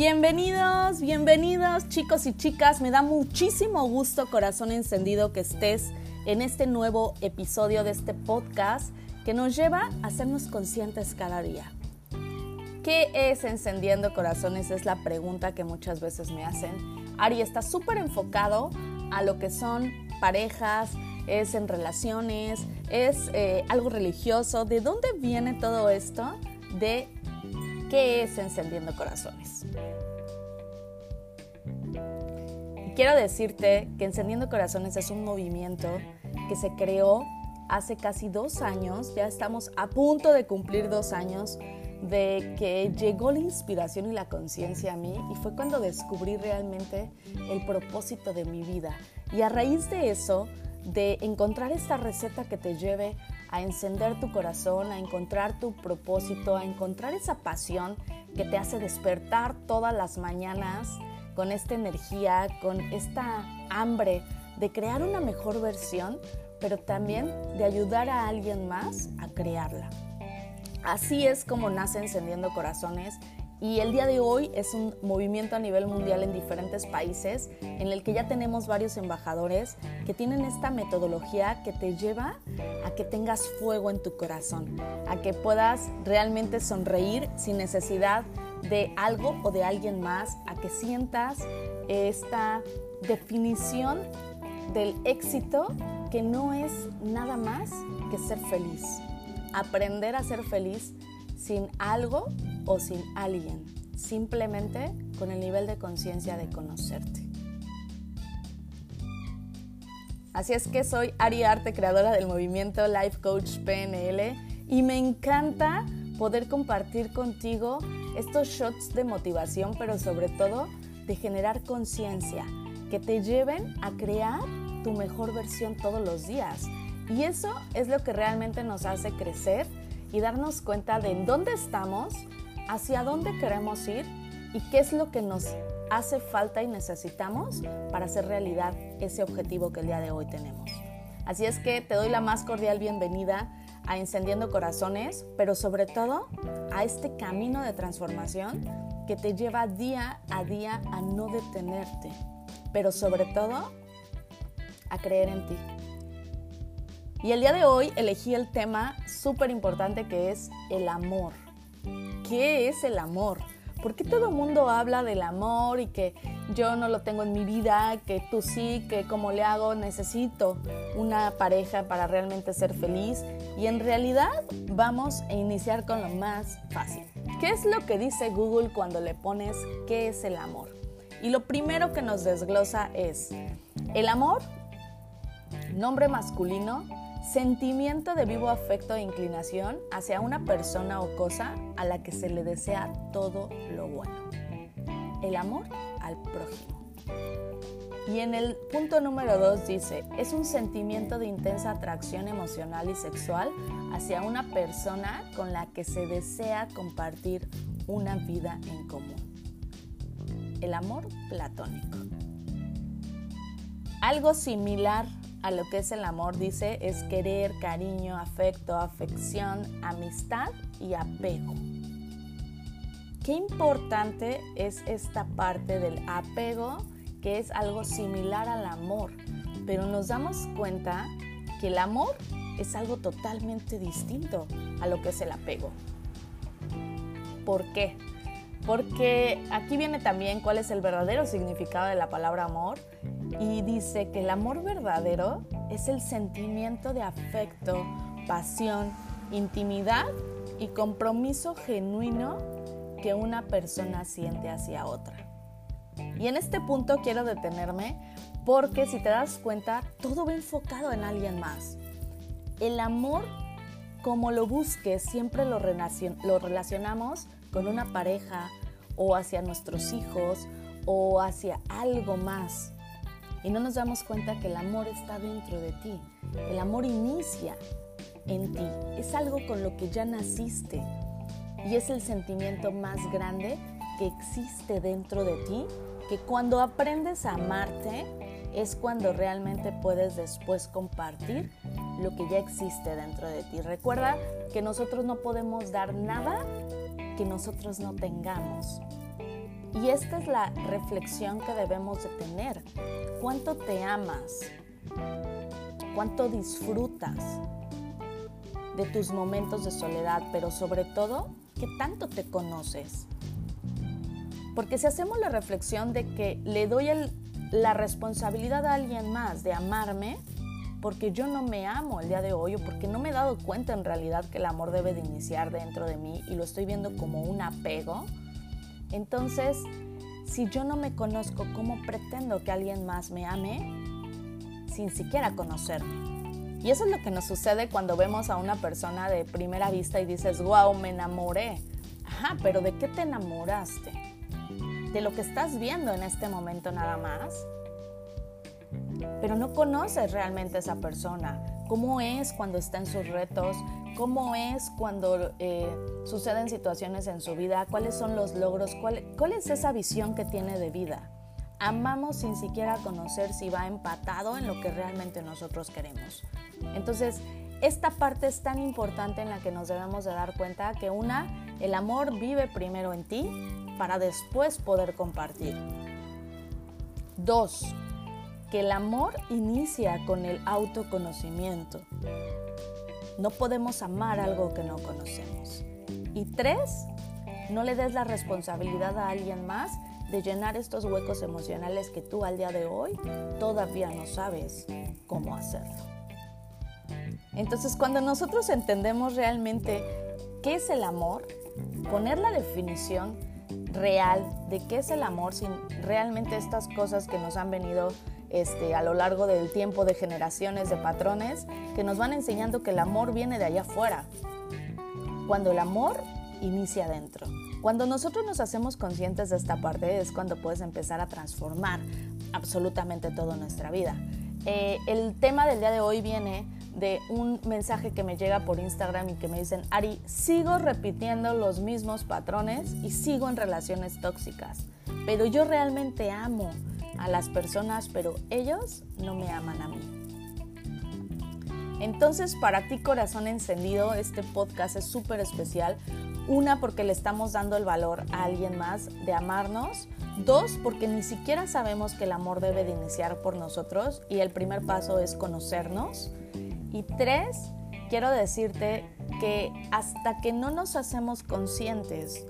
Bienvenidos, bienvenidos chicos y chicas. Me da muchísimo gusto, corazón encendido, que estés en este nuevo episodio de este podcast que nos lleva a hacernos conscientes cada día. ¿Qué es encendiendo corazones? Es la pregunta que muchas veces me hacen. Ari está súper enfocado a lo que son parejas, es en relaciones, es eh, algo religioso. ¿De dónde viene todo esto? De ¿Qué es Encendiendo Corazones? quiero decirte que Encendiendo Corazones es un movimiento que se creó hace casi dos años, ya estamos a punto de cumplir dos años de que llegó la inspiración y la conciencia a mí y fue cuando descubrí realmente el propósito de mi vida. Y a raíz de eso, de encontrar esta receta que te lleve a encender tu corazón, a encontrar tu propósito, a encontrar esa pasión que te hace despertar todas las mañanas con esta energía, con esta hambre de crear una mejor versión, pero también de ayudar a alguien más a crearla. Así es como nace Encendiendo Corazones y el día de hoy es un movimiento a nivel mundial en diferentes países en el que ya tenemos varios embajadores que tienen esta metodología que te lleva a que tengas fuego en tu corazón, a que puedas realmente sonreír sin necesidad de algo o de alguien más, a que sientas esta definición del éxito que no es nada más que ser feliz. Aprender a ser feliz sin algo o sin alguien, simplemente con el nivel de conciencia de conocerte. Así es que soy Ari Arte, creadora del movimiento Life Coach PNL y me encanta poder compartir contigo estos shots de motivación, pero sobre todo de generar conciencia, que te lleven a crear tu mejor versión todos los días. Y eso es lo que realmente nos hace crecer y darnos cuenta de en dónde estamos, hacia dónde queremos ir y qué es lo que nos hace falta y necesitamos para hacer realidad ese objetivo que el día de hoy tenemos. Así es que te doy la más cordial bienvenida a Encendiendo Corazones, pero sobre todo a este camino de transformación que te lleva día a día a no detenerte, pero sobre todo a creer en ti. Y el día de hoy elegí el tema súper importante que es el amor. ¿Qué es el amor? ¿Por qué todo el mundo habla del amor y que yo no lo tengo en mi vida, que tú sí, que como le hago necesito una pareja para realmente ser feliz? Y en realidad vamos a iniciar con lo más fácil. ¿Qué es lo que dice Google cuando le pones qué es el amor? Y lo primero que nos desglosa es el amor, nombre masculino, Sentimiento de vivo afecto e inclinación hacia una persona o cosa a la que se le desea todo lo bueno. El amor al prójimo. Y en el punto número 2 dice, es un sentimiento de intensa atracción emocional y sexual hacia una persona con la que se desea compartir una vida en común. El amor platónico. Algo similar a lo que es el amor, dice, es querer, cariño, afecto, afección, amistad y apego. Qué importante es esta parte del apego, que es algo similar al amor, pero nos damos cuenta que el amor es algo totalmente distinto a lo que es el apego. ¿Por qué? Porque aquí viene también cuál es el verdadero significado de la palabra amor y dice que el amor verdadero es el sentimiento de afecto, pasión, intimidad y compromiso genuino que una persona siente hacia otra. Y en este punto quiero detenerme porque si te das cuenta, todo va enfocado en alguien más. El amor, como lo busques, siempre lo, lo relacionamos con una pareja o hacia nuestros hijos o hacia algo más y no nos damos cuenta que el amor está dentro de ti. El amor inicia en ti. Es algo con lo que ya naciste y es el sentimiento más grande que existe dentro de ti, que cuando aprendes a amarte es cuando realmente puedes después compartir lo que ya existe dentro de ti. Recuerda que nosotros no podemos dar nada que nosotros no tengamos. Y esta es la reflexión que debemos de tener. ¿Cuánto te amas? ¿Cuánto disfrutas de tus momentos de soledad? Pero sobre todo, ¿qué tanto te conoces? Porque si hacemos la reflexión de que le doy la responsabilidad a alguien más de amarme, porque yo no me amo el día de hoy o porque no me he dado cuenta en realidad que el amor debe de iniciar dentro de mí y lo estoy viendo como un apego, entonces, si yo no me conozco, ¿cómo pretendo que alguien más me ame sin siquiera conocerme? Y eso es lo que nos sucede cuando vemos a una persona de primera vista y dices, wow, me enamoré. Ajá, pero ¿de qué te enamoraste? ¿De lo que estás viendo en este momento nada más? pero no conoces realmente a esa persona, cómo es cuando está en sus retos, cómo es cuando eh, suceden situaciones en su vida, cuáles son los logros, cuál, cuál es esa visión que tiene de vida. Amamos sin siquiera conocer si va empatado en lo que realmente nosotros queremos. Entonces, esta parte es tan importante en la que nos debemos de dar cuenta que una, el amor vive primero en ti para después poder compartir. Dos, que el amor inicia con el autoconocimiento. No podemos amar algo que no conocemos. Y tres, no le des la responsabilidad a alguien más de llenar estos huecos emocionales que tú al día de hoy todavía no sabes cómo hacerlo. Entonces, cuando nosotros entendemos realmente qué es el amor, poner la definición real de qué es el amor sin realmente estas cosas que nos han venido este, a lo largo del tiempo de generaciones de patrones que nos van enseñando que el amor viene de allá afuera, cuando el amor inicia adentro. Cuando nosotros nos hacemos conscientes de esta parte es cuando puedes empezar a transformar absolutamente toda nuestra vida. Eh, el tema del día de hoy viene de un mensaje que me llega por Instagram y que me dicen, Ari, sigo repitiendo los mismos patrones y sigo en relaciones tóxicas, pero yo realmente amo, a las personas, pero ellos no me aman a mí. Entonces, para ti, corazón encendido, este podcast es súper especial. Una, porque le estamos dando el valor a alguien más de amarnos. Dos, porque ni siquiera sabemos que el amor debe de iniciar por nosotros y el primer paso es conocernos. Y tres, quiero decirte que hasta que no nos hacemos conscientes,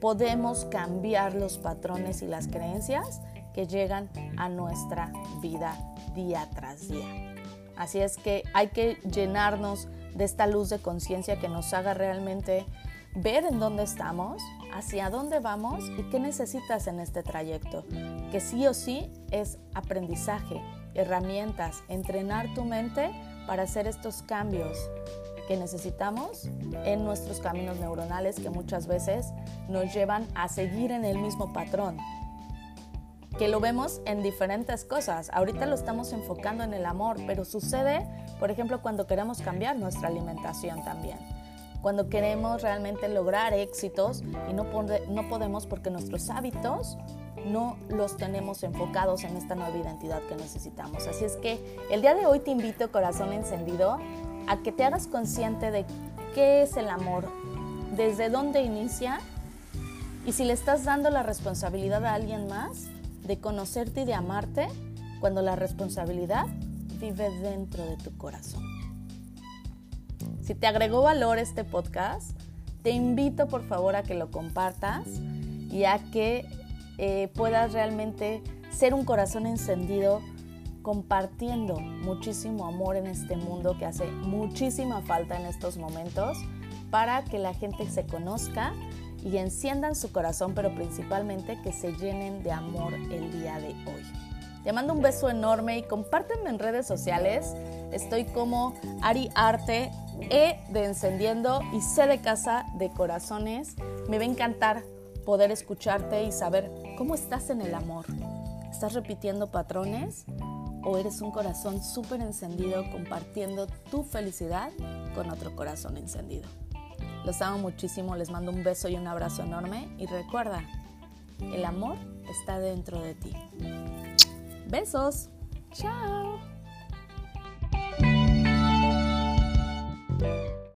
podemos cambiar los patrones y las creencias que llegan a nuestra vida día tras día. Así es que hay que llenarnos de esta luz de conciencia que nos haga realmente ver en dónde estamos, hacia dónde vamos y qué necesitas en este trayecto, que sí o sí es aprendizaje, herramientas, entrenar tu mente para hacer estos cambios que necesitamos en nuestros caminos neuronales que muchas veces nos llevan a seguir en el mismo patrón, que lo vemos en diferentes cosas. Ahorita lo estamos enfocando en el amor, pero sucede, por ejemplo, cuando queremos cambiar nuestra alimentación también. Cuando queremos realmente lograr éxitos y no, no podemos porque nuestros hábitos no los tenemos enfocados en esta nueva identidad que necesitamos. Así es que el día de hoy te invito, corazón encendido, a que te hagas consciente de qué es el amor, desde dónde inicia y si le estás dando la responsabilidad a alguien más, de conocerte y de amarte cuando la responsabilidad vive dentro de tu corazón. Si te agregó valor este podcast, te invito por favor a que lo compartas y a que eh, puedas realmente ser un corazón encendido compartiendo muchísimo amor en este mundo que hace muchísima falta en estos momentos para que la gente se conozca y enciendan su corazón, pero principalmente que se llenen de amor el día de hoy. Te mando un beso enorme y compárteme en redes sociales. Estoy como Ari Arte, E de Encendiendo y C de Casa de Corazones. Me va a encantar poder escucharte y saber cómo estás en el amor. ¿Estás repitiendo patrones o eres un corazón súper encendido compartiendo tu felicidad con otro corazón encendido? Los amo muchísimo, les mando un beso y un abrazo enorme y recuerda, el amor está dentro de ti. Besos. Chao.